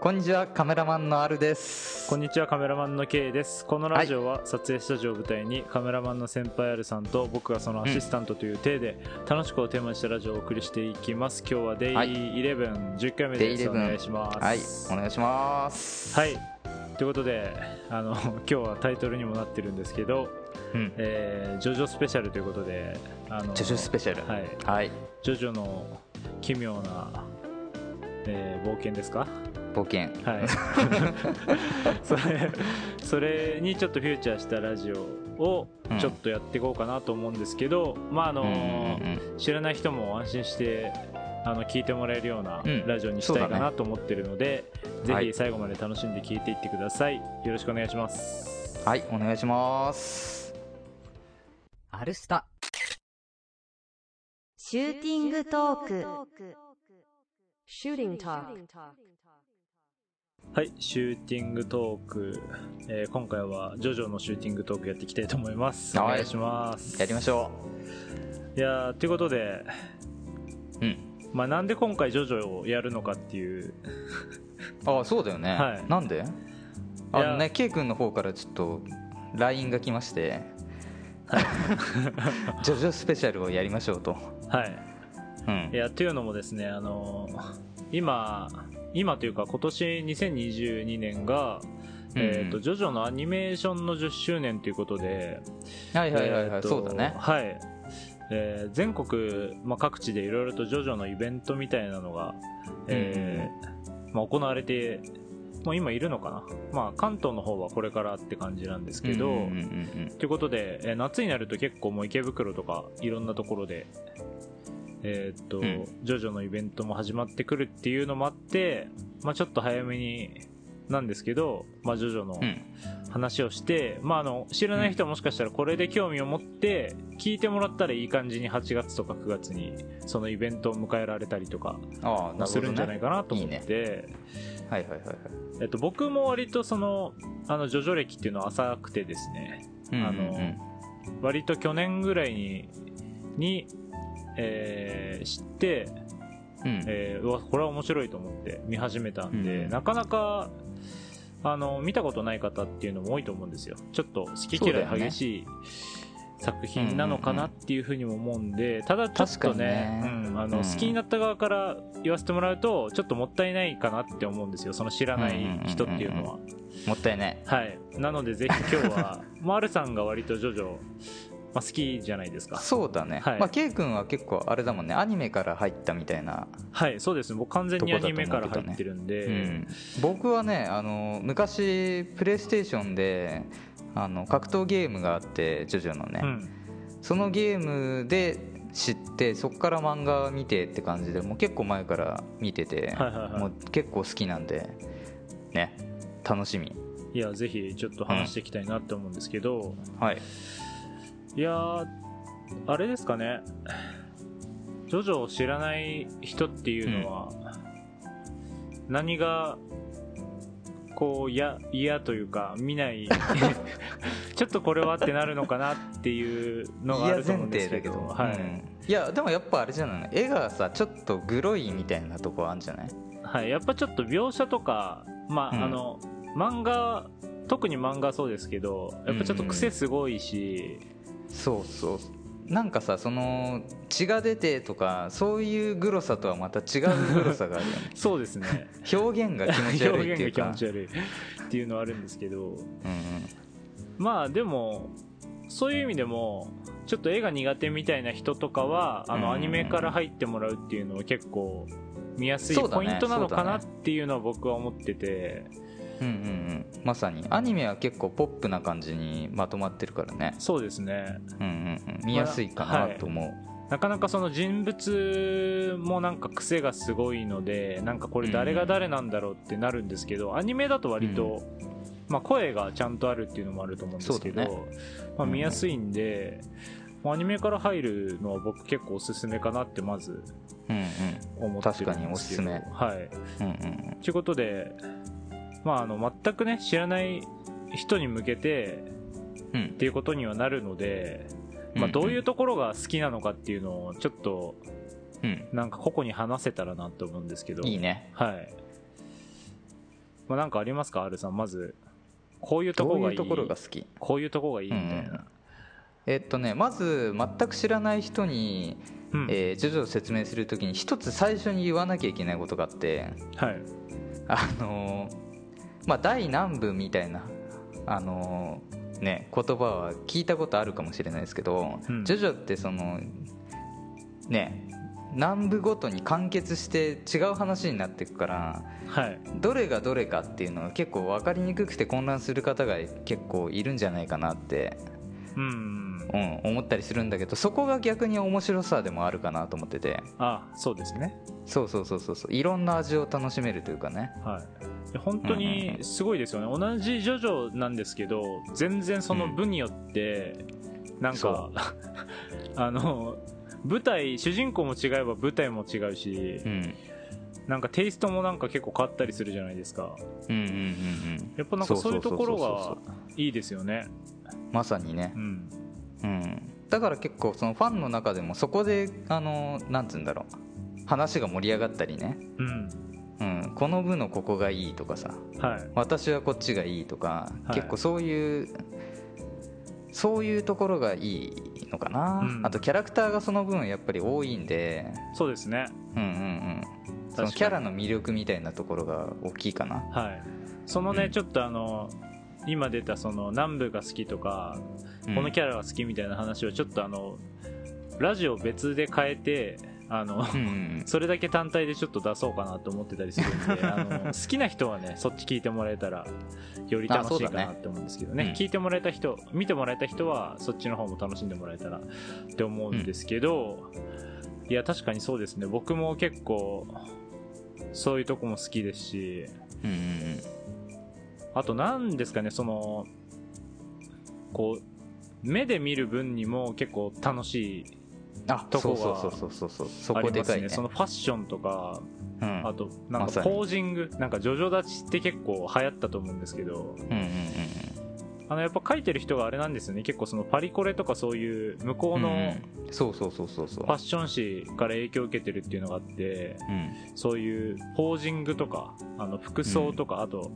こんにちはカメラマンのあるです。こんにちはカメラマンの K です。このラジオは撮影スタジオを舞台にカメラマンの先輩あるさんと僕がそのアシスタントという体で楽しくをテーマにしたラジオをお送りしていきます。今日はデイ11、10回目です。お願いします。はいお願いします。はい。ということであの 今日はタイトルにもなってるんですけどうん。えー、ジョジョスペシャルということであのジョジョスペシャル。はい、はい、ジョジョの奇妙な、えー、冒険ですか？冒険。はい。それそれにちょっとフューチャーしたラジオをちょっとやっていこうかなと思うんですけど、うん、まああの、うんうんうん、知らない人も安心してあの聞いてもらえるようなラジオにしたいかなと思ってるので、うんね、ぜひ最後まで楽しんで聞いていってください、はい、よろしくお願いします。はいお願いします。アルスタ。シューティングトーク。シューティングトークはい、シューティングトーク、えー、今回はジョジョのシューティングトークやっていきたいと思います。お願いします。やりましょう。いやということで、うん。まあなんで今回ジョジョをやるのかっていう。ああ、そうだよね。はい。なんで？あのね、K 君の方からちょっと LINE が来まして、はい、ジョジョスペシャルをやりましょうと。はい。うん。いや、というのもですね、あの今、今というか今年2022年が、えーと、ジョジョのアニメーションの10周年ということで、はいはいはい、はい、そうだね。はい。えー、全国、まあ、各地でいろいろとジョジョのイベントみたいなのが、えー、まあ、行われて、もう今いるのかな、まあ、関東の方はこれからって感じなんですけど、ということで、えー、夏になると結構もう池袋とかいろんなところで、えー、っと、うん、ジョジョのイベントも始まってくるっていうのもあって、まあ、ちょっと早めになんですけど、まあ、ジョジョの話をして、うん、まあ、あの知らない人はもしかしたらこれで興味を持って聞いてもらったらいい感じに8月とか9月にそのイベントを迎えられたりとかするんじゃないかなと思って、はいはいはいはい。えっと、僕も割とそのあのジョジョ歴っていうのは浅くてですね、あの割と去年ぐらいににえー、知って、うん、えー、これは面白いと思って見始めたんで、うん、なかなかあの見たことない方っていうのも多いと思うんですよ。ちょっと好き嫌い激しい、作品なのかなっていうふうにも思うんで、ただちょっとね、ね。うん、あの、好きになった側から言わせてもらうと、ちょっともったいないかなって思うんですよ、その知らない人っていうのは。もったいない。はい。なのでぜひ今日は、マルさんが割とジョジョまあ、好きじゃないですか。そうだね、はい。まあ、K 君は結構あれだもんね。アニメから入ったみたいな。はいそうですね。僕完全にアニメから入ってるんで、ね。うん、僕はねあの昔プレイステーションであの格闘ゲームがあってジョジョのね、うん、そのゲームで知ってそこから漫画見てって感じでもう結構前から見てて、はいはいはい、もう結構好きなんでね。楽しみ。いやぜひちょっと話していきたいなって思うんですけど、うん、はいいやあれですかね。ジョジョを知らない人っていうのは、うん、何が、こう、嫌、嫌というか、見ない、ちょっとこれはってなるのかなっていうのがあると思うんですけど。はい、うん、いや、でもやっぱあれじゃない？絵がさ、ちょっとグロいみたいなとこあるんじゃない？はい、やっぱちょっと描写とか、まあ、うん、あの、漫画、特に漫画そうですけど、やっぱちょっと癖すごいし、そうそう。なんかさその血が出てとかそういうグロさとはまた違うグロさがあるよね。そうですね。表現が気持ち悪い。っていうか表現が気持ち悪いっていうのはあるんですけど、うんうん、まあでもそういう意味でもちょっと絵が苦手みたいな人とかはあのアニメから入ってもらうっていうのは結構見やすいポイントなのかなっていうのは僕は思ってて、うんうんうんまさに。アニメは結構ポップな感じにまとまってるからね。そうですね。うんうんうん。見やすいかなと思う、はい。なかなかその人物もなんか癖がすごいのでなんかこれ誰が誰なんだろうってなるんですけど、アニメだと割と、まあ、声がちゃんとあるっていうのもあると思うんですけど、ね、まあ、見やすいんで、アニメから入るのは僕結構おすすめかなってまず思ってるんですけど、確かにおすすめ。はい、うんうん、ということでまあ、あの全くね知らない人に向けて、うん、っていうことにはなるので、まあ、どういうところが好きなのかっていうのをちょっと、うん、なんか個々に話せたらなと思うんですけど。いいね。はい。まあ、なんかありますか R さん？まずこういうとこがいい。どういうところが好き？こういうとこがいいみたいな、えっとねまず全く知らない人に、うん。えー、ジョジョを説明するときに一つ最初に言わなきゃいけないことがあってはい。あのーまあ大南部みたいなあのーね言葉は聞いたことあるかもしれないですけど、うん。ジョジョってそのね南部ごとに完結して違う話になっていくからはい。どれがどれかっていうのが結構分かりにくくて混乱する方が結構いるんじゃないかなって、うんうん、思ったりするんだけどそこが逆に面白さでもあるかなと思ってて。あそうですね。そうそうそうそうそう。いろんな味を楽しめるというかね。はい。で本当にすごいですよね。同じジョジョなんですけど全然その部によってなんそか あの舞台主人公も違えば舞台も違うしうん。なんかテイストもなんか結構変わったりするじゃないですか。うんうんうんうん。やっぱなんかそういうところがいいですよね。まさにね。う、んうん、だから結構そのファンの中でもそこであのなんつうんだろう。話が盛り上がったりね、うん。うん、この部のここがいいとかさ。はい。私はこっちがいいとか、はい。結構そういうそういうところがいいのかな、うん。あとキャラクターがその分やっぱり多いんで。そうですね。うんうんうん。そのキャラの魅力みたいなところが大きいかな。はい。そのね、うん。ちょっとあの今出たその南部が好きとか、このキャラが好きみたいな話をちょっとあのラジオ別で変えてあの、うんうん それだけ単体でちょっと出そうかなと思ってたりするんであの 好きな人はねそっち聞いてもらえたらより楽しいかなって思うんですけどね。ね。聞いてもらえた人見てもらえた人はそっちの方も楽しんでもらえたらって思うんですけど、いや確かにそうですね。僕も結構そういうとこも好きですしうんうんうんあと何ですかねそのこう目で見る分にも結構楽しいあとこがそうそうそうそでかいね。そのファッションとかうん。あとなんかポージング、なんかジョジョ立ちって結構流行ったと思うんですけどうんうんうん。あのやっぱ書いてる人があれなんですよね。結構そのパリコレとかそういう向こうのうんうん。そうそうそうそうそう。ファッション誌から影響を受けてるっていうのがあってうん。そういうポージングとかあの服装とか、あと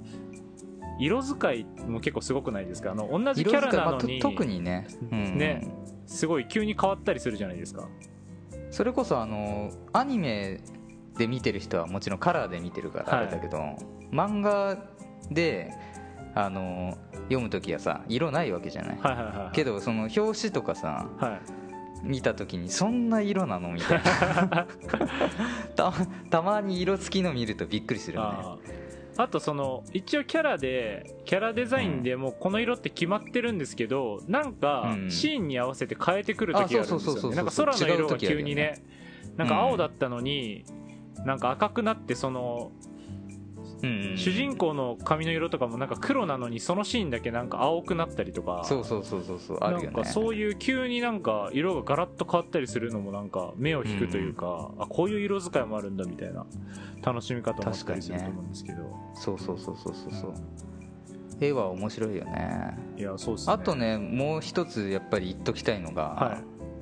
色使いも結構すごくないですか？あの同じキャラなのに、まあと特にね,、うん。うん。ね。すごい急に変わったりするじゃないですか。それこそあのアニメで見てる人はもちろんカラーで見てるからあれだけど、漫画であの読む時はさ色ないわけじゃない、はいはいはいはい。けどその表紙とかさはい。見た時にそんな色なの？みたいな。た たまに色付きの見るとびっくりするよねあとその一応キャラでキャラデザインでもうこの色って決まってるんですけどなんかうん。シーンに合わせて変えてくる時があるんですよね。なんか空の色が急にね。なんか青だったのになんか赤くなってその主人公の髪の色とかもなんか黒なのにそのシーンだけなんか青くなったりとか。そうそうそうそうそうあるよね。なんかそういう急になんか色がガラッと変わったりするのもなんか目を引くというか、あこういう色使いもあるんだみたいな楽しみ方もあったりすると思うんですけど、そうそうそうそうそうそう絵は面白いよね。いやそうですね。あとねもう一つやっぱり言っときたいのが、は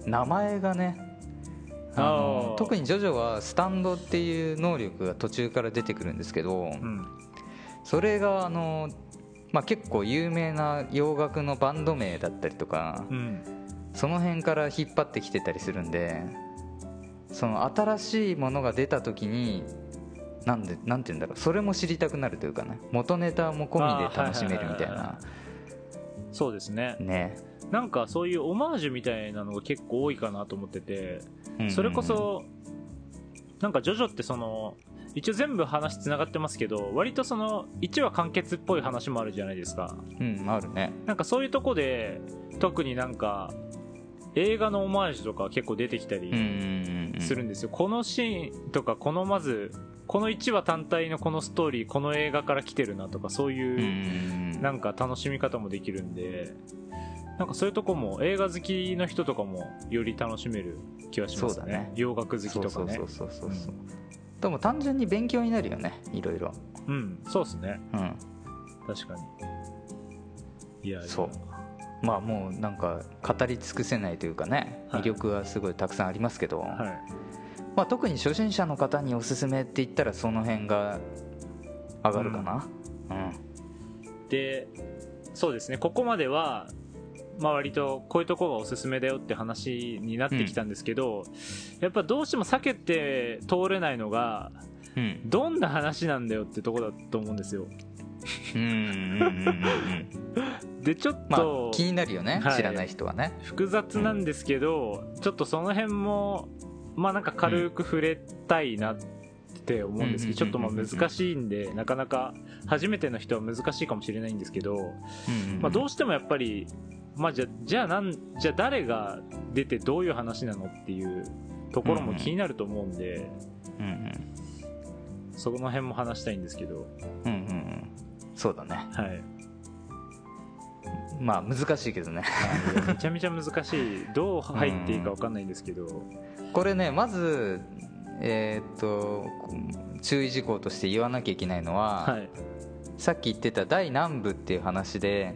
名前がね特にジョジョはスタンドっていう能力が途中から出てくるんですけど、うん。それがあの、まあ、結構有名な洋楽のバンド名だったりとかうん。その辺から引っ張ってきてたりするんでその新しいものが出た時になんでなんて言うんだろうそれも知りたくなるというかね元ネタも込みで楽しめるみたいな。そうですね。ね。なんかそういうオマージュみたいなのが結構多いかなと思っててうんうんうん。それこそなんかジョジョってその一応全部話つながってますけど割とその1話完結っぽい話もあるじゃないですか。うんあるね。なんかそういうとこで特になんか映画のオマージュとか結構出てきたりうんうんうんうんするんですよ、このシーンとかこのまずこの1話単体のこのストーリーこの映画から来てるなとかそういう、なんか楽しみ方もできるんでなんかそういうとこも映画好きの人とかもより楽しめる気はしますね。そうだね。洋楽好きとかね。そうそうそうそうそう。でも単純に勉強になるよねいろいろ。うんそうですね。うん。確かに。いや。そう。まあもうなんか語り尽くせないというかねはい。魅力はすごいたくさんありますけど、はい。まあ、特に初心者の方におすすめって言ったらその辺が上がるかな、うん。でそうですね。ここまではまあ割とこういうとこがおすすめだよって話になってきたんですけど、やっぱどうしても避けて通れないのがうん。どんな話なんだよってとこだと思うんですよ。うんうんうんうんうん。でちょっまあと気になるよね、はい。知らない人はね。複雑なんですけど、ちょっとその辺もまあなんか軽く触れたいなって思うんですけど、ちょっとまあ難しいんでなかなか初めての人は難しいかもしれないんですけど、うんうん。まあ、どうしてもやっぱり、まあ、じゃじゃあなんじゃあ誰が出てどういう話なのっていうところも気になると思うんで、うんうんその辺も話したいんですけど、うんうんうん。そうだね。はい、まあ難しいけどね。めちゃめちゃ難しい。どう入っていいか分かんないんですけど、これねまずえーっと注意事項として言わなきゃいけないのは、はい。さっき言ってた第何部っていう話で、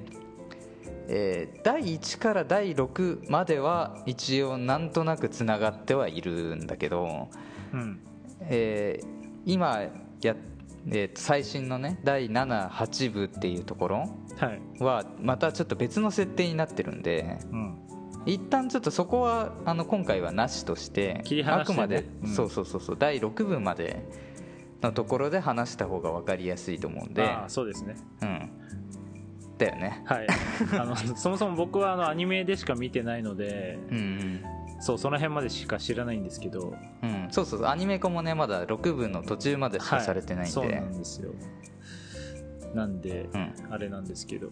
えー第1から第6までは一応なんとなくつながってはいるんだけど、うん。えー今や、えーと最新のね第78部っていうところはまたちょっと別の設定になってるんでうん。一旦ちょっとそこはあの今回はなしとしてね。あくまで、うん。そうそうそうそう第6部までのところで話した方が分かりやすいと思うんで。そうですね。うんだよね。はい。あのそもそも僕はあのアニメでしか見てないのでうんそうその辺までしか知らないんですけど。うん、うん、そうそう。アニメ化もねまだ6部の途中までしかされてないんで、そうなんですよ。なんで、うん。あれなんですけど、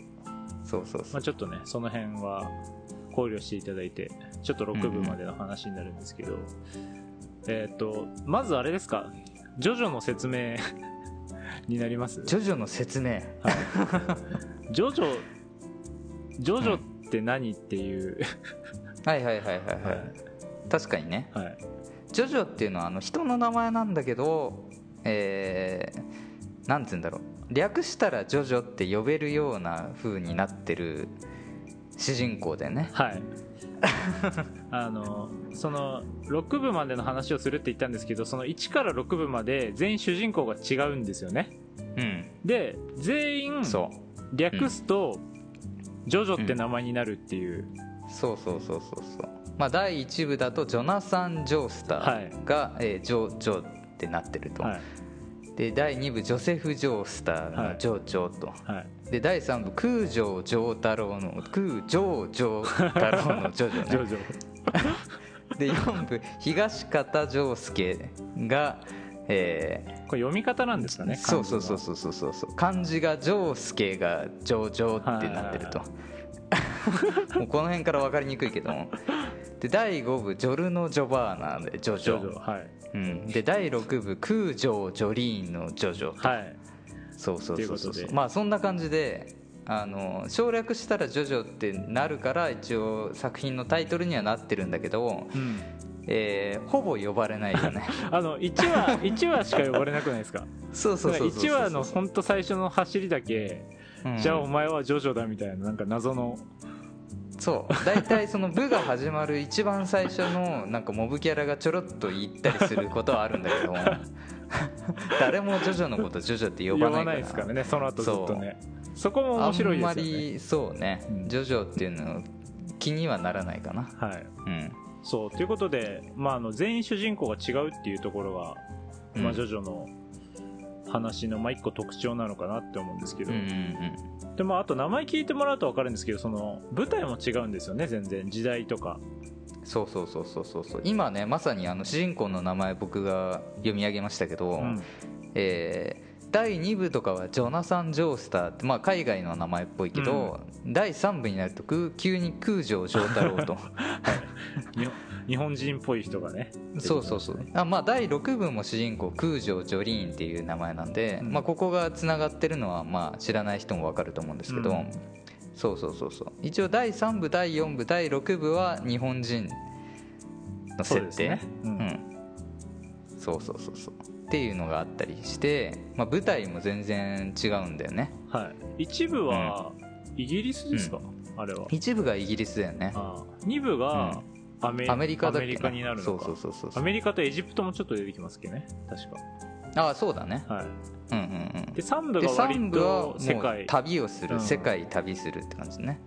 そうそうそう。まあ、ちょっとねその辺は考慮していただいてちょっと6部までの話になるんですけど、えっ、とまずあれですか？ジョジョの説明 になります？ジョジョの説明。ジョジョジョジョって何っていう、はいはいはいはいはい、はい確かにね。はい、ジョジョっていうのはあの人の名前なんだけどえー、なんつうんだろう。略したらジョジョって呼べるような風になってる主人公でね。はい。あのその6部までの話をするって言ったんですけどその1から6部まで全員主人公が違うんですよね。うん。で全員そう。略すと、ジョジョって名前になるっていう、そうそうそうそうそう。まあ第1部だとジョナサン・ジョースターが、えージョジョってなってると、はい。で第2部ジョセフ・ジョースターはい。のジョジョと、はい。で第3部空城城太郎の空城城太郎のジョジョね。ジョジョで4部東方丈介が、えこれ読み方なんですかーねそうそうそううそうそうそうそう。漢字が丈介が上々ってなってると、もうこの辺から分かりにくいけども。で第5部ジョルノ・ジョバーナでジョジジョョジョはい。うん、で第6部空城ジョリーンのジョジョはい。そうそうそうそうまあそんな感じであの省略したら「ジョジョ」ってなるから一応作品のタイトルにはなってるんだけど、うん。えーほぼ呼ばれないよね。あの1話 一話しか呼ばれなくないですか？そうそうそうそう1話の本当最初の走りだけ、うん。じゃあお前はジョジョだみたいななんか謎の。そう。大体その部が始まる一番最初のなんかモブキャラがちょろっと言ったりすることはあるんだけど 誰もジョジョのことジョジョって呼呼ばないから。ばないですからねその後ずっとねそこも面白いですよね。あんまりそうね、うん。ジョジョっていうの気にはならないかな。はい。うん。そうということで、まあ、あの全員主人公が違うっていうところが、まあ、うんジョジョの話のまあ一個特徴なのかなって思うんですけど、うんうんでもあと名前聞いてもらうと分かるんですけどその舞台も違うんですよね全然。時代とか。うんそうそうそうそうそうそう。今ねまさにあの主人公の名前僕が読み上げましたけど、うん。えー第2部とかはジョナサン・ジョースターって、まあ、海外の名前っぽいけど、第3部になると空急に空城城太郎と。日本人っぽい人がねそうそうそう。あ、まあ、第6部も主人公空城ジョリーンっていう名前なんで、うん。まあ、ここがつながってるのは、まあ、知らない人も分かると思うんですけど、うん。そうそうそうそう。一応第3部第4部第6部は日本人のそう設定ですね、ううんん、そうそうそうそうっていうのがあったりして、まあ、舞台も全然違うんだよね。はい、一部はイギリスですか、あれは。一部がイギリスだよね。あ2部がアメ,、リカだっけな。アメリカになるそうそうそうそうアメリカとエジプトもちょっと出てきますっけね確か。ああそうだね。はい。うんうんうん。で3部でが割3部はもと世界。う旅をする、うん。世界旅するって感じね。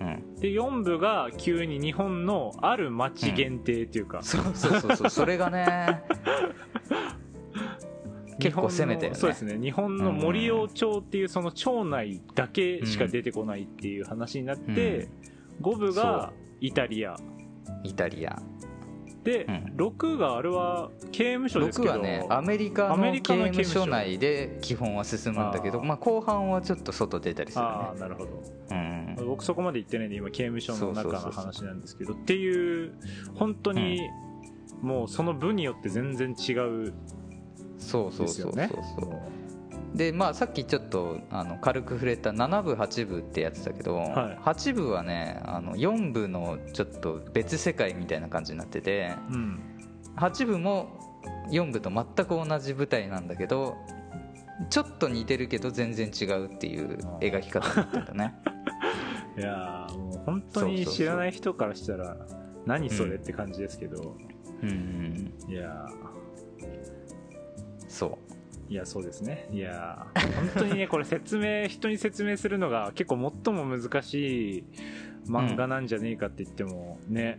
うん。で4部が急に日本のある町限定っていうか、そうそうそうそう。それがね 結構攻めたよね。日本のそうですね。日本の森尾町っていうその町内だけしか出てこないっていう話になって、5部がイタリア。イタリア。で、うん。6があれは刑務所です6けどはねアメリカの刑務所内で基本は進むんだけどまあ、後半はちょっと外出たりするね。ああなるほど。うん。僕そこまで行ってないんで今刑務所の中の話なんですけどっていう本当にもうその部によって全然違うそうそうそうそう。そうね。でまあさっきちょっとあの軽く触れた7部8部ってやつだけど、はい。8部はねあの4部のちょっと別世界みたいな感じになっててうん。8部も4部と全く同じ舞台なんだけどちょっと似てるけど全然違うっていう描き方になってんだね。いやーもう本当に知らない人からしたら何それって感じですけど、うんうんいやそう。ーいやそうですね。いやー。本当にね これ説明人に説明するのが結構最も難しい漫画なんじゃねえかって言ってもね、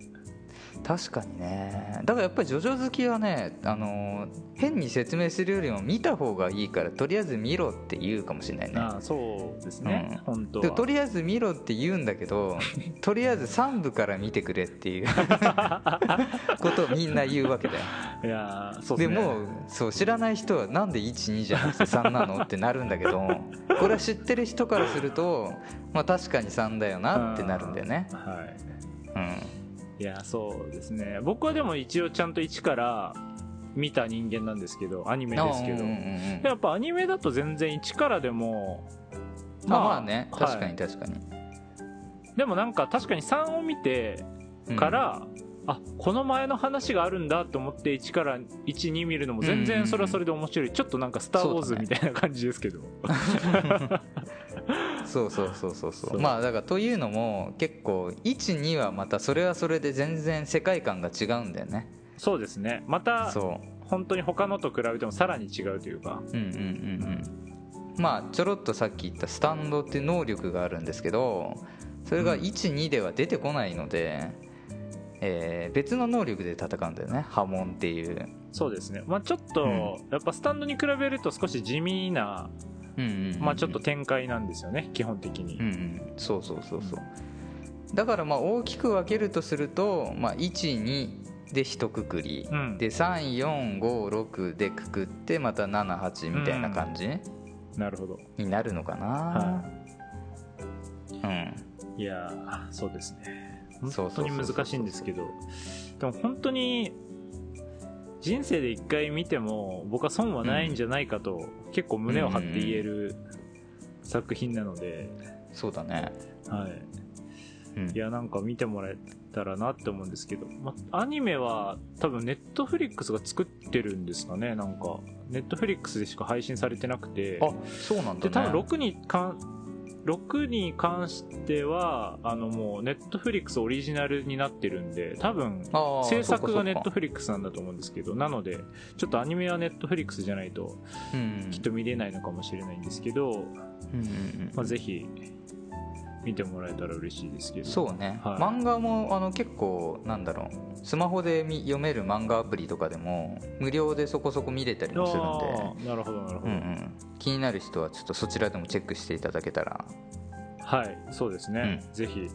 確かにね。だからやっぱりジョジョ好きはねあの変に説明するよりも見た方がいいからとりあえず見ろって言うかもしれないね。ああそうですね、うん。で本当は。とりあえず見ろって言うんだけど とりあえず3部から見てくれっていう ことをみんな言うわけだよ。いやーそうでね。もうそう知らない人はなんで12じゃなくて3なのってなるんだけど これは知ってる人からすると、まあ、確かに3だよなってなるんだよね。はい。うんいやそうですね。僕はでも一応ちゃんと一から見た人間なんですけどアニメですけど、うんうんうんうんやっぱアニメだと全然一からでもまあまあね。はい。確かに確かに、でもなんか確かに3を見てから、あこの前の話があるんだと思って1から12見るのも全然それはそれで面白い、ちょっとなんか「スター・ウォーズ」みたいな感じですけど、そうそうそうそうそう。まあだからというのも結構12はまたそれはそれで全然世界観が違うんだよね。そうですね。またそ本当に他のと比べてもさらに違うというか。ううんうんうんうん。まあちょろっとさっき言ったスタンドっていう能力があるんですけどそれが12では出てこないので、えー別の能力で戦うんだよね。波紋っていう。そうですね。まあちょっと、うん。やっぱスタンドに比べると少し地味なうんうんうんうん。まあちょっと展開なんですよね。基本的に、うんうん。そうそうそうそう。だからまあ大きく分けるとすると、まあ、12で一括り、うん。で3456でくくってまた78みたいな感じなるほど。になるのかな。はうん。いやーそうですね本当に難しいんですけど。でも本当に人生で一回見ても僕は損はないんじゃないかと、結構胸を張って言える作品なので、そうだね。はい、うん。いやなんか見てもらえたらなって思うんですけど、ま、アニメは多分ネットフリックスが作ってるんですかね。なんかネットフリックスでしか配信されてなくて。あそうなんだね。で多分6に関6に関してはあのもうネットフリックスオリジナルになってるんで多分制作がネットフリックスなんだと思うんですけどなのでちょっとアニメはネットフリックスじゃないときっと見れないのかもしれないんですけど、うんうんうん。まあ、ぜひ見てもらえたら嬉しいですけど。そうね、はい。漫画もあの結構なんだろう。スマホで見読める漫画アプリとかでも無料でそこそこ見れたりもするんで。なるほどなるほど、うんうん、気になる人はちょっとそちらでもチェックしていただけたら。はいそうですね、うぜひ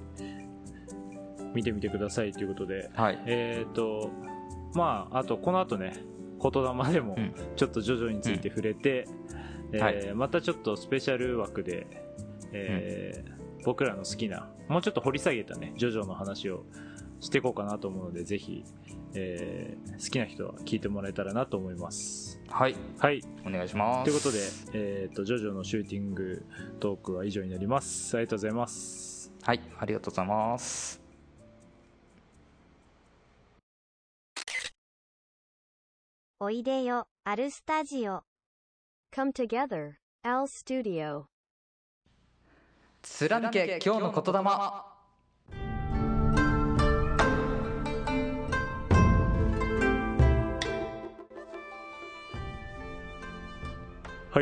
見てみてくださいということで。はい。えっ、とまああとこの後ね言霊でもうん。ちょっとジョジョについて触れて、えーはい。またちょっとスペシャル枠で、えー僕らの好きなもうちょっと掘り下げたねジョジョの話をしていこうかなと思うのでぜひ、えー好きな人は聞いてもらえたらなと思います。はい。はい。お願いします。ということで、えー、とジョジョのシューティングトークは以上になります。ありがとうございます。はい。ありがとうございます。おいでよ、アルスタジオ。Come together, Al Studio. 貫け今日の言霊。は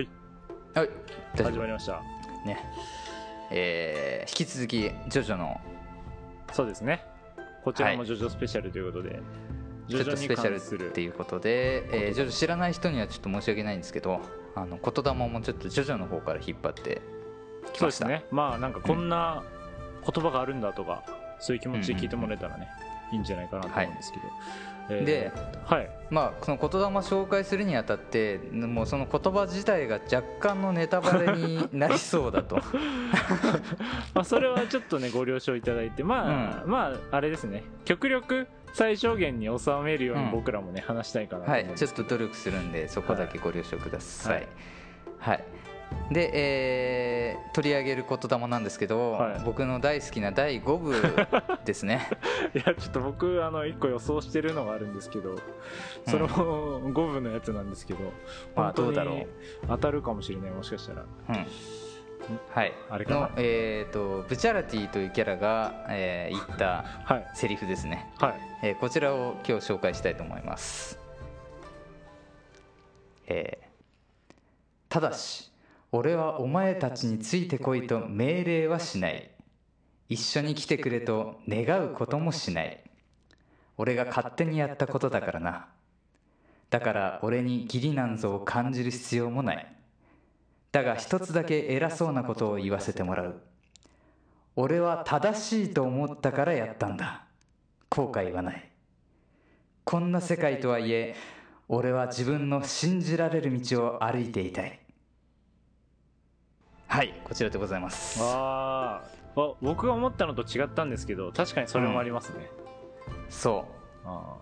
い。はい。大丈夫。始まりました。ね。えー引き続きジョジョの。そうですね。こちらもはい。ジョジョスペシャルということで、ジちょっとョジョにスペシャル関するっていうことで、えージョジョ知らない人にはちょっと申し訳ないんですけどあの言霊もちょっとジョジョの方から引っ張ってそうですね。まあなんかこんな言葉があるんだとか、そういう気持ちで聞いてもらえたらね、いいんじゃないかなと思うんですけど、えーではい。まあ、その言霊紹介するにあたってもうその言葉自体が若干のネタバレになりそうだと。まあそれはちょっとねご了承いただいてまあ、まああれですね。極力最小限に収めるようにうん。僕らもね、話したいかなとはい。ちょっと努力するんでそこだけご了承ください。はい。はい、で、えー取り上げる言霊なんですけど、はい。僕の大好きな第5部 ですね。いやちょっと僕あの1個予想してるのがあるんですけどそれも五分のやつなんですけど、まあ本当にどうだろう。当たるかもしれないもしかしたら。うん。はい。あれかな。の、えー、とブチャラティというキャラが、えー言ったはい。セリフですね、はい。えーこちらを今日紹介したいと思います、えーただし俺はお前たちについてこいと命令はしない。一緒に来てくれと願うこともしない。俺が勝手にやったことだからな。だから俺に義理なんぞを感じる必要もない。だが一つだけ偉そうなことを言わせてもらう。俺は正しいと思ったからやったんだ。後悔はない。こんな世界とはいえ俺は自分の信じられる道を歩いていたい。はいこちらでございます。あー。あ僕が思ったのと違ったんですけど確かにそれもありますね、そあ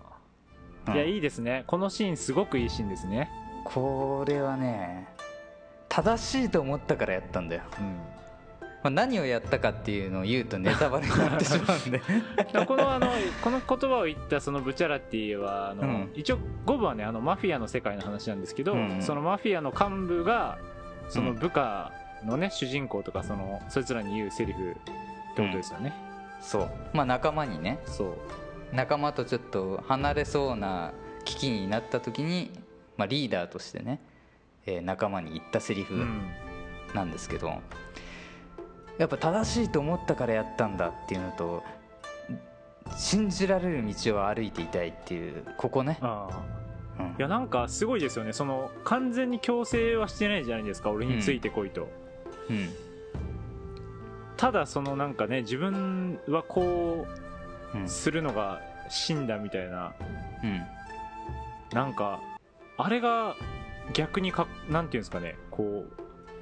う、ーいやいいいですね。このシーンすごくいいシーンですね。これはね正しいと思ったからやったんだよ、うん。まあ、何をやったかっていうのを言うとネタバレになってしまうんで。このあのこの言葉を言ったそのブチャラティはあの、うん。一応五部はねあのマフィアの世界の話なんですけど、うんうん。そのマフィアの幹部がその部下のね、主人公とかそのそいつらに言うセリフってことですよね、そう。まあ仲間にね。そう。仲間とちょっと離れそうな危機になった時に、まあ、リーダーとしてね、えー仲間に言ったセリフうん。なんですけど、やっぱ正しいと思ったからやったんだっていうのと信じられる道を歩いていたいっていうここね、ああ。うん。いやなんかすごいですよね。その完全に強制はしてないじゃないですか俺についてこいと、うん。ただそのなんかね自分はこうんうするのが真だみたいなうん。なんかあれが逆にかなんていうんですかねこう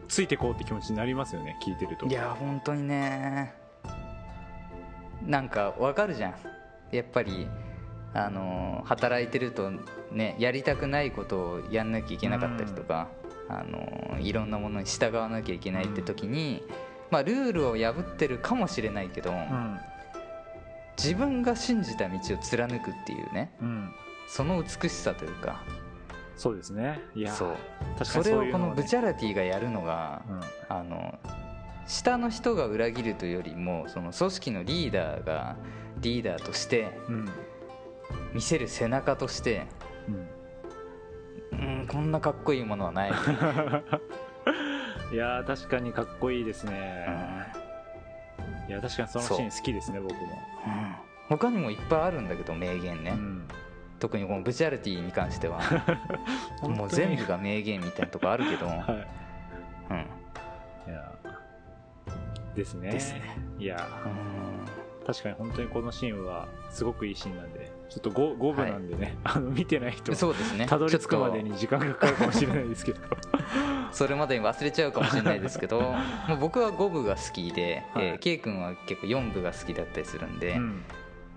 ついてこうって気持ちになりますよね聞いてると。いや本当にね。なんかわかるじゃん。やっぱりあの働いてるとねやりたくないことをやんなきゃいけなかったりとか、あのいろんなものに従わなきゃいけないって時に、まあ、ルールを破ってるかもしれないけど、うん。自分が信じた道を貫くっていうねうん。その美しさというかそうですね。いやそう。それをこのブチャラティがやるのが、うん。あの下の人が裏切るというよりもその組織のリーダーがリーダーとしてうん。見せる背中としてこんなかっこいいものはない、いやー確かにかっこいいですうん。ね、いや確かにそのシーン好きですね僕も、うん。他にもいっぱいあるんだけど名言ね、うん。特にこのブチャラティに関しては。もう全部が名言みたいなとこあるけど、はい。うん。いやですね。ですね。いやうん。確かに本当にこのシーンはすごくいいシーンなんでちょっと 5, 5部なんでね、あの見てない人そうですね。たどり着くまでに時間がかかるかもしれないですけど。それまでに忘れちゃうかもしれないですけど もう僕は5部が好きで、はい。えー K 君は結構4部が好きだったりするんで、うん。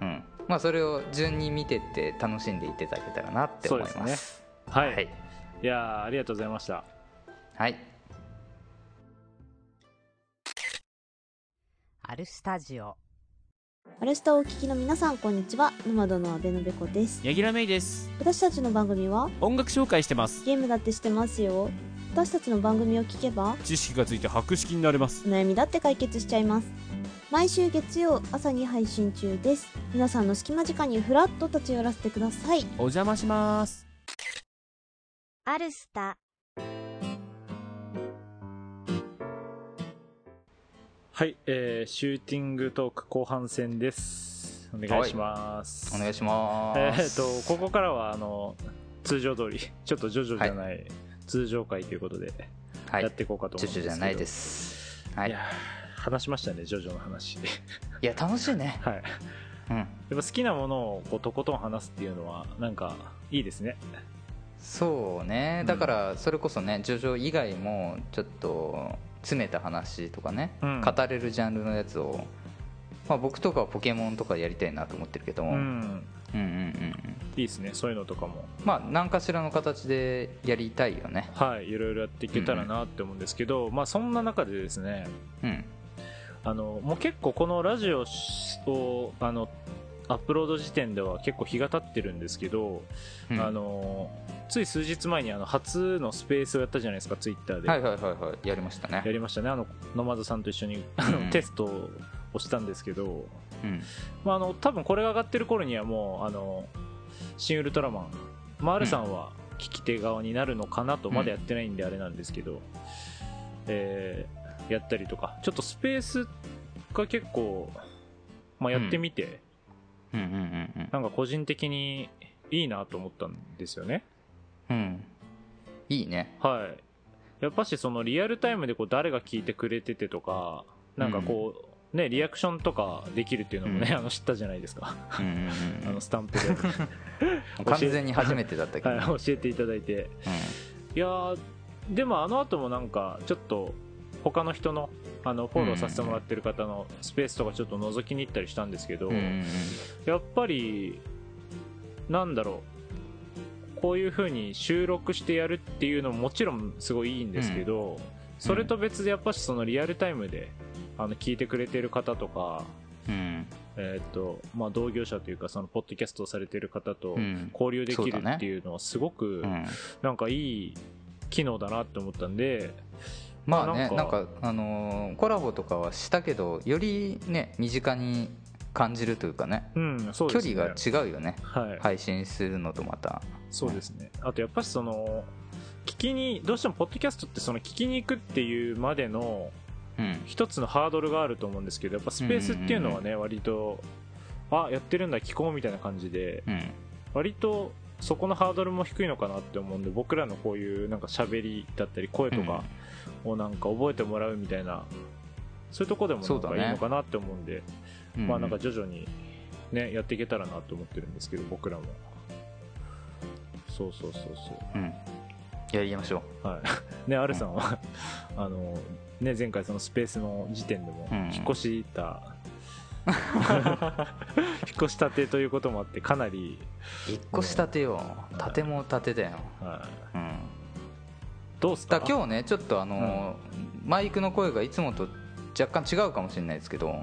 うん。まあ、それを順に見てって楽しんでいっていただけたらなって思いますそうです。はい、はい。い、やーありがとうございました。はい。アルスタジオアルスタをお聞きの皆さんこんにちは。ノマドの阿部のべこです。ヤギラメイです。私たちの番組は音楽紹介してます。ゲームだってしてますよ。私たちの番組を聞けば知識がついて博識になれます。お悩みだって解決しちゃいます。毎週月曜朝に配信中です。皆さんの隙間時間にフラッと立ち寄らせてください。お邪魔します。アルスタはい、えー、シューティングトーク後半戦です。お願いします、お願いします。えー、とここからはあの通常通り ちょっとジョジョじゃない、通常回ということではい。やっていこうかと思ジョうんですけど、ジョじゃないです。はい。いやー話しましたねジョジョの話。いや楽しいね。はい。やっうんぱ好きなものをこうとことん話すっていうのはなんかいいですね。そうね。うんだからそれこそねジョジョ以外もちょっと詰めた話とかね、うん。語れるジャンルのやつを、まあ、僕とかはポケモンとかやりたいなと思ってるけど、うん。うんうんうんうん。いいですねそういうのとかも。まあ何かしらの形でやりたいよね。はいいろいろやっていけたらなって思うんですけど、まあそんな中でですねうん。あのもう結構このラジオをあのアップロード時点では結構日が経ってるんですけど、うん。あのつい数日前にあの初のスペースをやったじゃないですかツイッターで、はいはいはいはい。やりましたね。やりましたね。あの野間さんと一緒にテストをしたんですけど、うん。まあ、あの多分これが上がってる頃にはもうあの新ウルトラマン、まあ、R さんは聞き手側になるのかなと、まだやってないんであれなんですけど、えーやったりとか。ちょっとスペースが結構、まあ、やってみて、うんうんうんうん。なんか個人的にいいなと思ったんですよねうん。いいね。はい。やっぱしそのリアルタイムでこう誰が聞いてくれててとかなんかこう、ねリアクションとかできるっていうのもね、うん。あの知ったじゃないですか、うんうんあうん。のスタンプで。完全に初めてだったけど、はい、教えていただいて。いやーでもあの後もなんかちょっと他の人のあのフォローさせてもらってる方のスペースとかちょっと覗きに行ったりしたんですけど、うんうんうん。やっぱりなんだろうこういう風に収録してやるっていうのももちろんすごいいいんですけど、それと別でやっぱしそのリアルタイムであの聞いてくれてる方とか、うん。えーっとまあ、同業者というかそのポッドキャストをされてる方とうん。交流できるっていうのはすごくうん。なんかいい機能だなって思ったんで、まあねなんか、あのーコラボとかはしたけどよりね身近に感じるというかね。うん、そう距ですね。離が違うよね。はい、配信するのとまた。そうですね。あとやっぱしその聞きにどうしてもポッドキャストってその聞きに行くっていうまでのうん。一つのハードルがあると思うんですけどやっぱスペースっていうのはね、割とあやってるんだ聞こうみたいな感じでうん。割とそこのハードルも低いのかなって思うんで僕らのこういうなんか喋りだったり声とかをなんか覚えてもらうみたいなそういうとこでもなんかそうだね。いいのかなって思うんで、うんまあなんか徐々にねやっていけたらなと思ってるんですけど僕らも。そうそうそうそう。うん。やりましょはい。ね、アルさんは、あの、ね、前回そのスペースの時点でもうん、引っ越した、引っ越したてということもあって、かなり、う引っ越したてよ。うん建も建てだよ。はい。うん。どうっすか？今日ねちょっとあのーマイクの声がいつもと若干違うかもしれないですけど、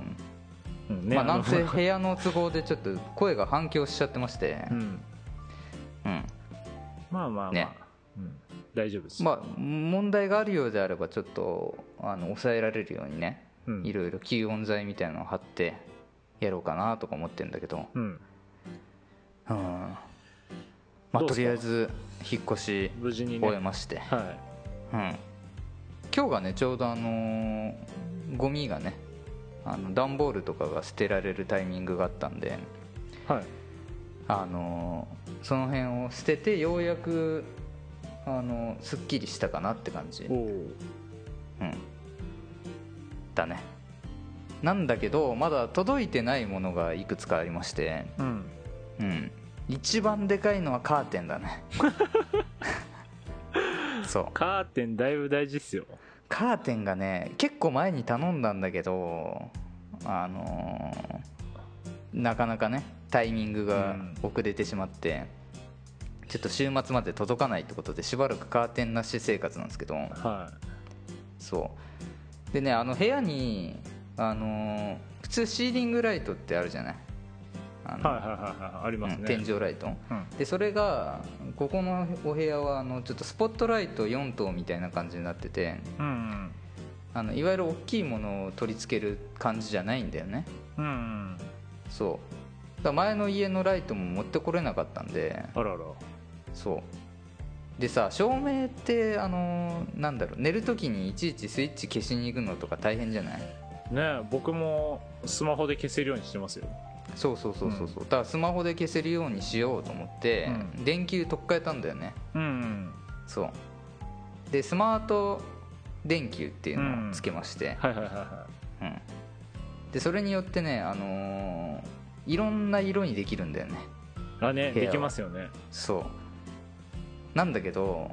うんね。まあ、なんせの部屋の都合でちょっと声が反響しちゃってまして。う、ん。うん。まあまあまあ、ね。うん、大丈夫です。まあ、問題があるようであればちょっとあの抑えられるようにね。うん。いろいろ吸音材みたいなのを貼ってやろうかなとか思ってるんだけど、うん。うん。まあ、とりあえず引っ越し無事にね。終えまして、はうん、今日がねちょうどあのーゴミがねあの段ボールとかが捨てられるタイミングがあったんで、い。はい。あのーその辺を捨ててようやく、あのーすっきりしたかなって感じ、おお。うん、だねなんだけどまだ届いてないものがいくつかありまして、うん。うん、一番でかいのはカーテンだね そうカーテンだいぶ大事っすよ。カーテンがね結構前に頼んだんだけどあのーなかなかねタイミングが遅れてしまって、ちょっと週末まで届かないってことでしばらくカーテンなし生活なんですけど。はそう。でねあの部屋にあのー普通シーリングライトってあるじゃない？あい。のはいはいはいはい。ありますね。うん天井ライトうん。でそれがここのお部屋はあのちょっとスポットライト4灯みたいな感じになっててうん。あのいわゆる大きいものを取り付ける感じじゃないんだよねうん。うん。そうだ前の家のライトも持ってこれなかったんであらら。そうでさ照明ってあのなんだろう寝る時にいちいちスイッチ消しに行くのとか大変じゃない？ね僕もスマホで消せるようにしてますよそうそうそうそうそう。だからスマホで消せるようにしようと思って、うん。電球取っ替えたんだよね。うんうん。そう。でスマート電球っていうのをつけまして、はいはいはいはうん。でそれによってねあのーいろんな色にできるんだよね。いあねできますよね。そう。なんだけど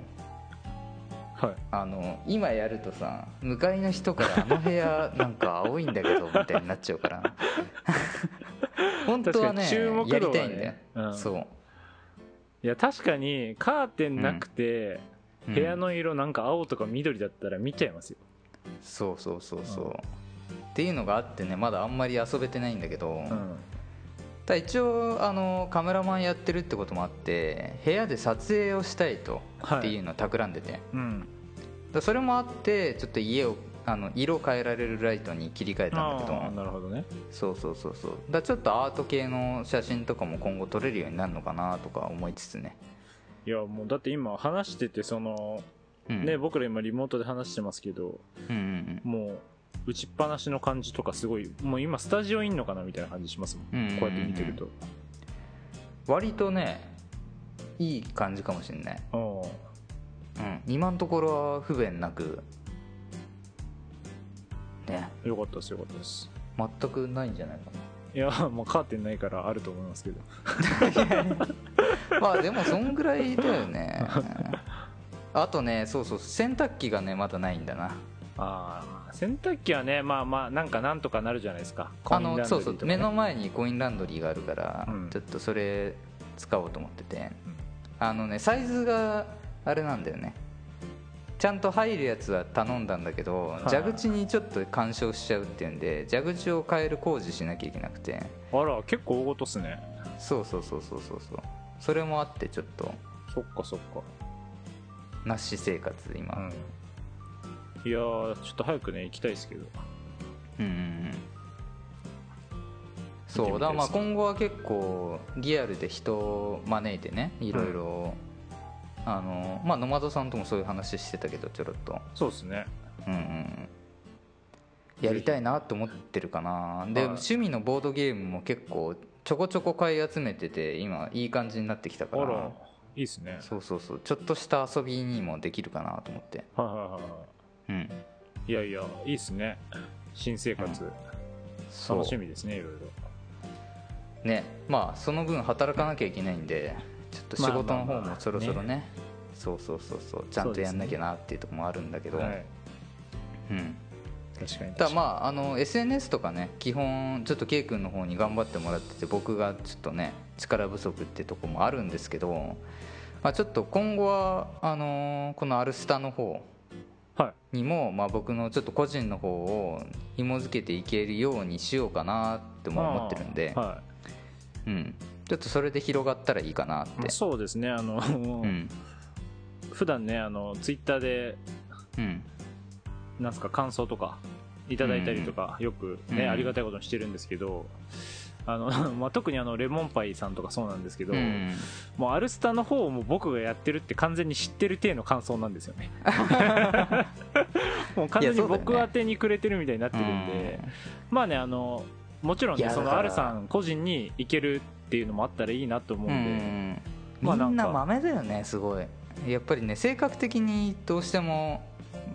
はい。あの今やるとさ向かいの人から「あの部屋なんか青いんだけど」みたいになっちゃうから 本当はね注目度ね。りたいんだよ、うん。そう。いや確かにカーテンなくて、うん。部屋の色なんか青とか緑だったら見ちゃいますよ。そうそうそうそう、っていうのがあってねまだあんまり遊べてないんだけど、うん。ただ一応あのカメラマンやってるってこともあって部屋で撮影をしたいとはいっていうのを企んでて、うん。らそれもあってちょっと家をあの色変えられるライトに切り替えたんだけど。なるほどね。そうそうそうそう。だちょっとアート系の写真とかも今後撮れるようになるのかなとか思いつつね、いやもうだって今話しててそのうん、ね僕ら今リモートで話してますけどうんうんもう打ちっぱなしの感じとかすごいもう今スタジオいんのかなみたいな感じしますもん。こうやって見てると。割とねいい感じかもしれない、あうん、今のところは不便なくねあよかったですよかったです。全くないんじゃないかな。いやもうカーテンないからあると思いますけど。まあでもそんぐらいだよね。あとねそうそう洗濯機がねまだないんだな。ああ洗濯機はねまあまあなんかなんとかなるじゃないですか。あのそうそう目の前前にコインランドリーがあるから、うん。ちょっとそれ使おうと思ってて。うん。あのねサイズがあれなんだよねちゃんと入るやつは頼んだんだけど、い。蛇口にちょっと干渉しちゃうっていうんで蛇口を変える工事しなきゃいけなくて。あら結構大ごとっすね。そうそうそうそうそうそう。それもあってちょっと。そっかそっか。なし生活今、うん。いやーちょっと早くね行きたいですけど。うんうんうん。そうだまあ今後は結構リアルで人を招いてねいろいろ、あのまあノマドさんともそういう話してたけどちょろっと。そうですね。うんうんうん。やりたいなと思ってるかな。で、はい。趣味のボードゲームも結構ちょこちょこ買い集めてて今いい感じになってきたから。あらいいっすね。そうそうそう。ちょっとした遊びにもできるかなと思って。はいはいはいはうん。いいやいやいいっすね。新生活、そう。楽しみですねいろいろ。ね。まあその分働かなきゃいけないんでちょっと仕事の方もそろそろね,、そうそうそうそう。ちゃんとやんなきゃなっていうところもあるんだけど、はいうん。確かに。ただまああの SNS とかね基本ちょっと K 君の方に頑張ってもらってて僕がちょっとね力不足ってとこもあるんですけど、まあ、ちょっと今後はあのこのアルスタの方はい。にも、まあ、僕のちょっと個人の方を紐付けていけるようにしようかなっても思ってるんで、はうん、ちょっとそれで広がったらいいかなって。そうですね。あの、うん。普段ねあのツイッターでうん。なんすか感想とかいただいたりとか、よくね、うん。ありがたいことにしてるんですけどあの、まあ、特にあのレモンパイさんとかそうなんですけど、うん。もうアルスタの方も僕がやってるって完全に知ってる体の感想なんですよね。もう完全に僕宛てにくれてるみたいになってるんで、まあねあのもちろんねそのアルさん個人に行けるっていうのもあったらいいなと思ううん。で、んまあみんな豆だよね。すごい。やっぱりね性格的にどうしても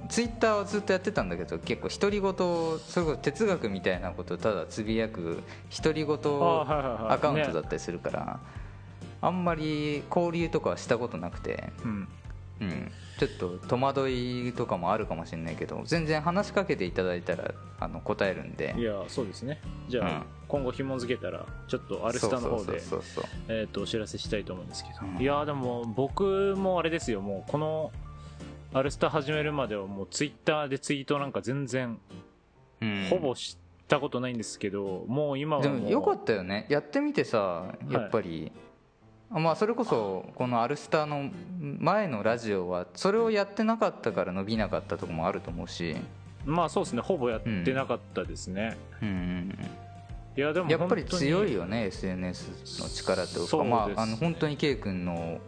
ツイッターはずっとやってたんだけど結構独り言をそれこそ哲学みたいなことをただつぶやく独り言アカウントだねったりするから、あんまり交流とかはしたことなくて、うん。うん、ちょっと戸惑いとかもあるかもしれないけど全然話しかけていただいたらあの答えるんで。いやそうですね。じゃあ、うん今後紐付けたらちょっとアルスタの方でえー、とお知らせしたいと思うんですけど、うん。いやーでも僕もあれですよ。もうこのアルスタ始めるまではもうツイッターでツイートなんか全然うん。ほぼしたことないんですけど、もう今はでもよかったよね。やってみてさやっぱり、まあそれこそこの「アルスター」の前のラジオはそれをやってなかったから伸びなかったところもあると思うし、まあそうですね。ほぼやってなかったですね、うんうんいやでもうん、やっぱり強いよよね SNS の力というか。そうですまあ、あの本当に K 君の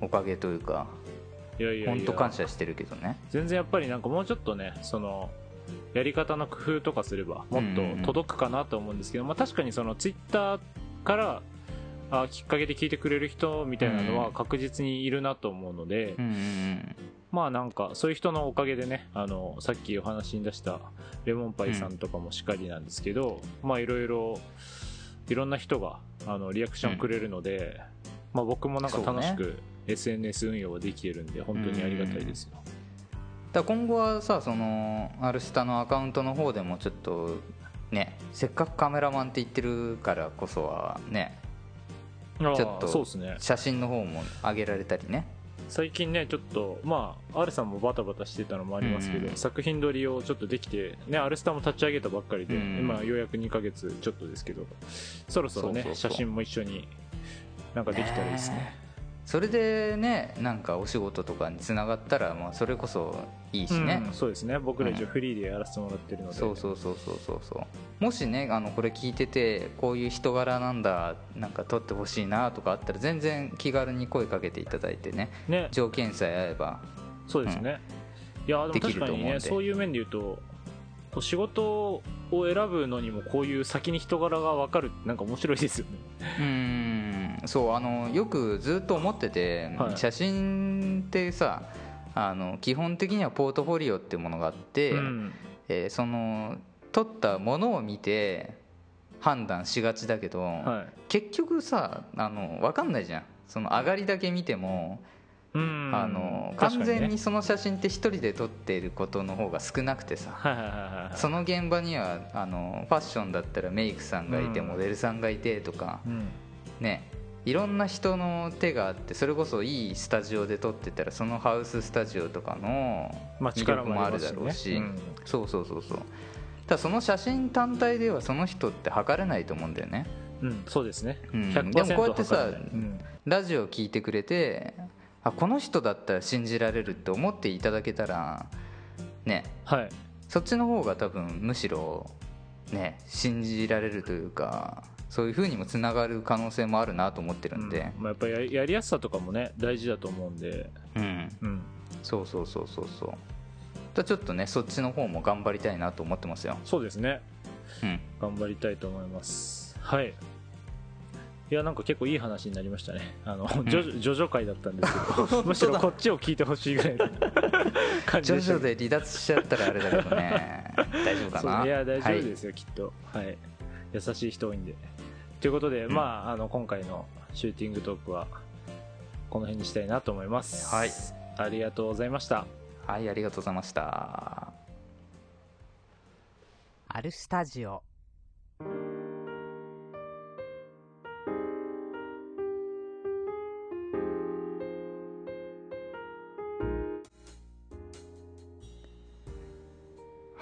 おかげというかいやいや本当感謝してるけどね。全然やっぱりなんかもうちょっとねそのやり方の工夫とかすればもっと届くかなと思うんですけど、まあ、確かにそのツイッターからあきっかけで聞いてくれる人みたいなのは確実にいるなと思うので、うんうんまあなんかそういう人のおかげでねあのさっきお話に出したレモンパイさんとかもしっかりなんですけど、まあいろいろいろんな人があのリアクションくれるので、まあ、僕もなんか楽しく SNS 運用はできてるんで本当にありがたいですよ。だ今後はさそのアルスタのアカウントの方でもちょっとねせっかくカメラマンって言ってるからこそはねちょっとそうですね。写真の方も上げられたりね最近ねちょっとまあ R さんもバタバタしてたのもありますけど、うん作品撮りをちょっとできてね R スタも立ち上げたばっかりで、うん今ようやく2ヶ月ちょっとですけどそろそろねそうそうそう。写真も一緒になんかできたらいいですねそれでねなんかお仕事とかにつながったら、まあ、それこそいいしね、うんそうですね。僕ら一応フリーでやらせてもらってるので、そうそうそうそうそうそう。もしねあのこれ聞いててこういう人柄なんだなんか撮ってほしいなとかあったら全然気軽に声かけていただいてね。ね。条件さえ合えば。そうですね、いやでもできる確かにと思うんで。ねそういう面で言うとこう仕事を選ぶのにもこういう先に人柄が分かるってなんか面白いですよね。うーんそうあのよくずっと思ってて、はい。写真ってさあの基本的にはポートフォリオっていうものがあって、うん。えーその撮ったものを見て判断しがちだけど、はい。結局さあの分かんないじゃん。その上がりだけ見ても、うんあの完全にその写真って一人で撮っていることの方が少なくてさ。その現場にはあのファッションだったらメイクさんがいて、うん。モデルさんがいてとかうん。ね。いろんな人の手があってそれこそいいスタジオで撮ってたらそのハウススタジオとかのまあ魅力もあるるだろうし、そうそうそうそう。ただその写真単体ではその人って測れないと思うんだよね。うん、そうですね、うん。100%でもこうやってさうん。ラジオ聞いてくれてあこの人だったら信じられるって思っていただけたらね。はい。そっちの方が多分むしろね信じられるというかそういう風にもつながる可能性もあるなと思ってるんで。うん。まあ、やっぱりややりやすさとかもね大事だと思うんで、うん、うん、そうそうそうそうそう。だちょっとねそっちの方も頑張りたいなと思ってますよ。そうですね。うん。頑張りたいと思います。はいいやなんか結構いい話になりましたね。あの、ジョジョジョジョ回だったんですけどむしろこっちを聞いてほしいぐらいの感じ徐でした。々で離脱しちゃったらあれだけどね。大丈夫かな？いや大丈夫ですよ、きっと。はい。優しい人多いんで。ということで、うん。まああの今回のシューティングトークはこの辺にしたいなと思います。はい。ありがとうございました。はいありがとうございました。アルスタジオ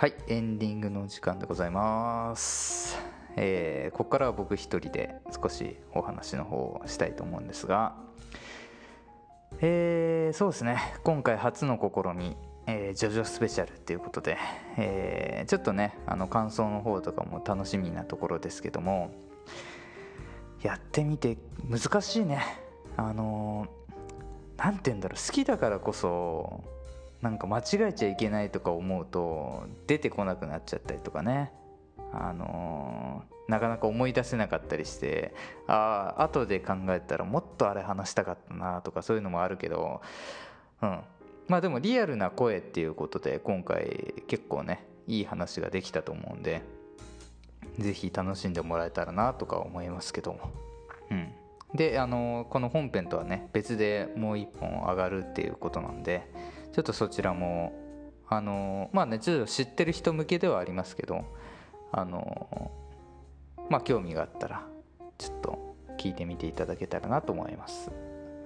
はいエンディングの時間でございます。えーここからは僕一人で少しお話の方をしたいと思うんですがえーそうですね。今回初の試みえージョジョスペシャルっていうことで、えーちょっとねあの感想の方とかも楽しみなところですけどもやってみて難しいね。あのーなんて言うんだろう。好きだからこそなんか間違えちゃいけないとか思うと出てこなくなっちゃったりとかね。あのーなかなか思い出せなかったりしてああ後で考えたらもっとあれ話したかったなとかそういうのもあるけどうん。まあでもリアルな声っていうことで今回結構ねいい話ができたと思うんでぜひ楽しんでもらえたらなとか思いますけども。うん。であのこの本編とはね別でもう一本上がるっていうことなんでちょっとそちらもあのまあねちょっと知ってる人向けではありますけどあのまあ興味があったらちょっと聞いてみていただけたらなと思います。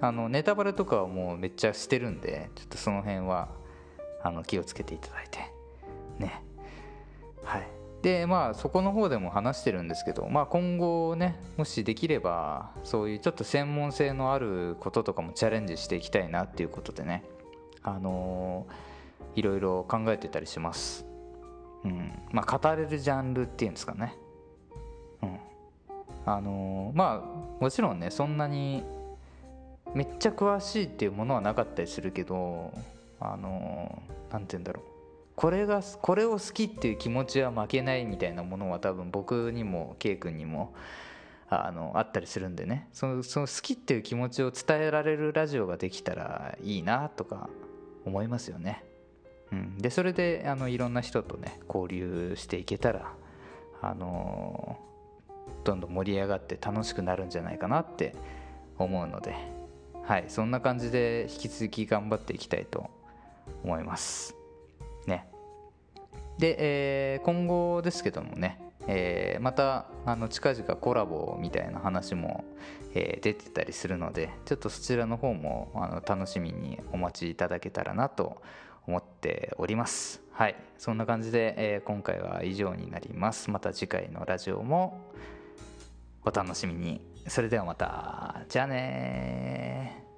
あのネタバレとかはもうめっちゃしてるんでちょっとその辺はあの気をつけていただいてね。はい。でまあそこの方でも話してるんですけど、まあ、今後ねもしできればそういうちょっと専門性のあることとかもチャレンジしていきたいなっていうことでね。あのーいろいろ考えてたりします。うん。まあ語れるジャンルっていうんですかね。うん。あのーまあもちろんねそんなにめっちゃ詳しいっていうものはなかったりするけどあのーなんて言うんだろう。これがこれを好きっていう気持ちは負けないみたいなものは多分僕にも K 君にもあのあったりするんでね。そのその好きっていう気持ちを伝えられるラジオができたらいいなとか思いますよね。うん、でそれであのいろんな人とね交流していけたらあのどんどん盛り上がって楽しくなるんじゃないかなって思うのではい。そんな感じで引き続き頑張っていきたいと思います。ね。で、えー、今後ですけどもね、えー、またあの近々コラボみたいな話も、えー、出てたりするのでちょっとそちらの方もあの楽しみにお待ちいただけたらなと思っております。はい。そんな感じで、えー、今回は以上になります。また次回のラジオもお楽しみに。それではまた。じゃあね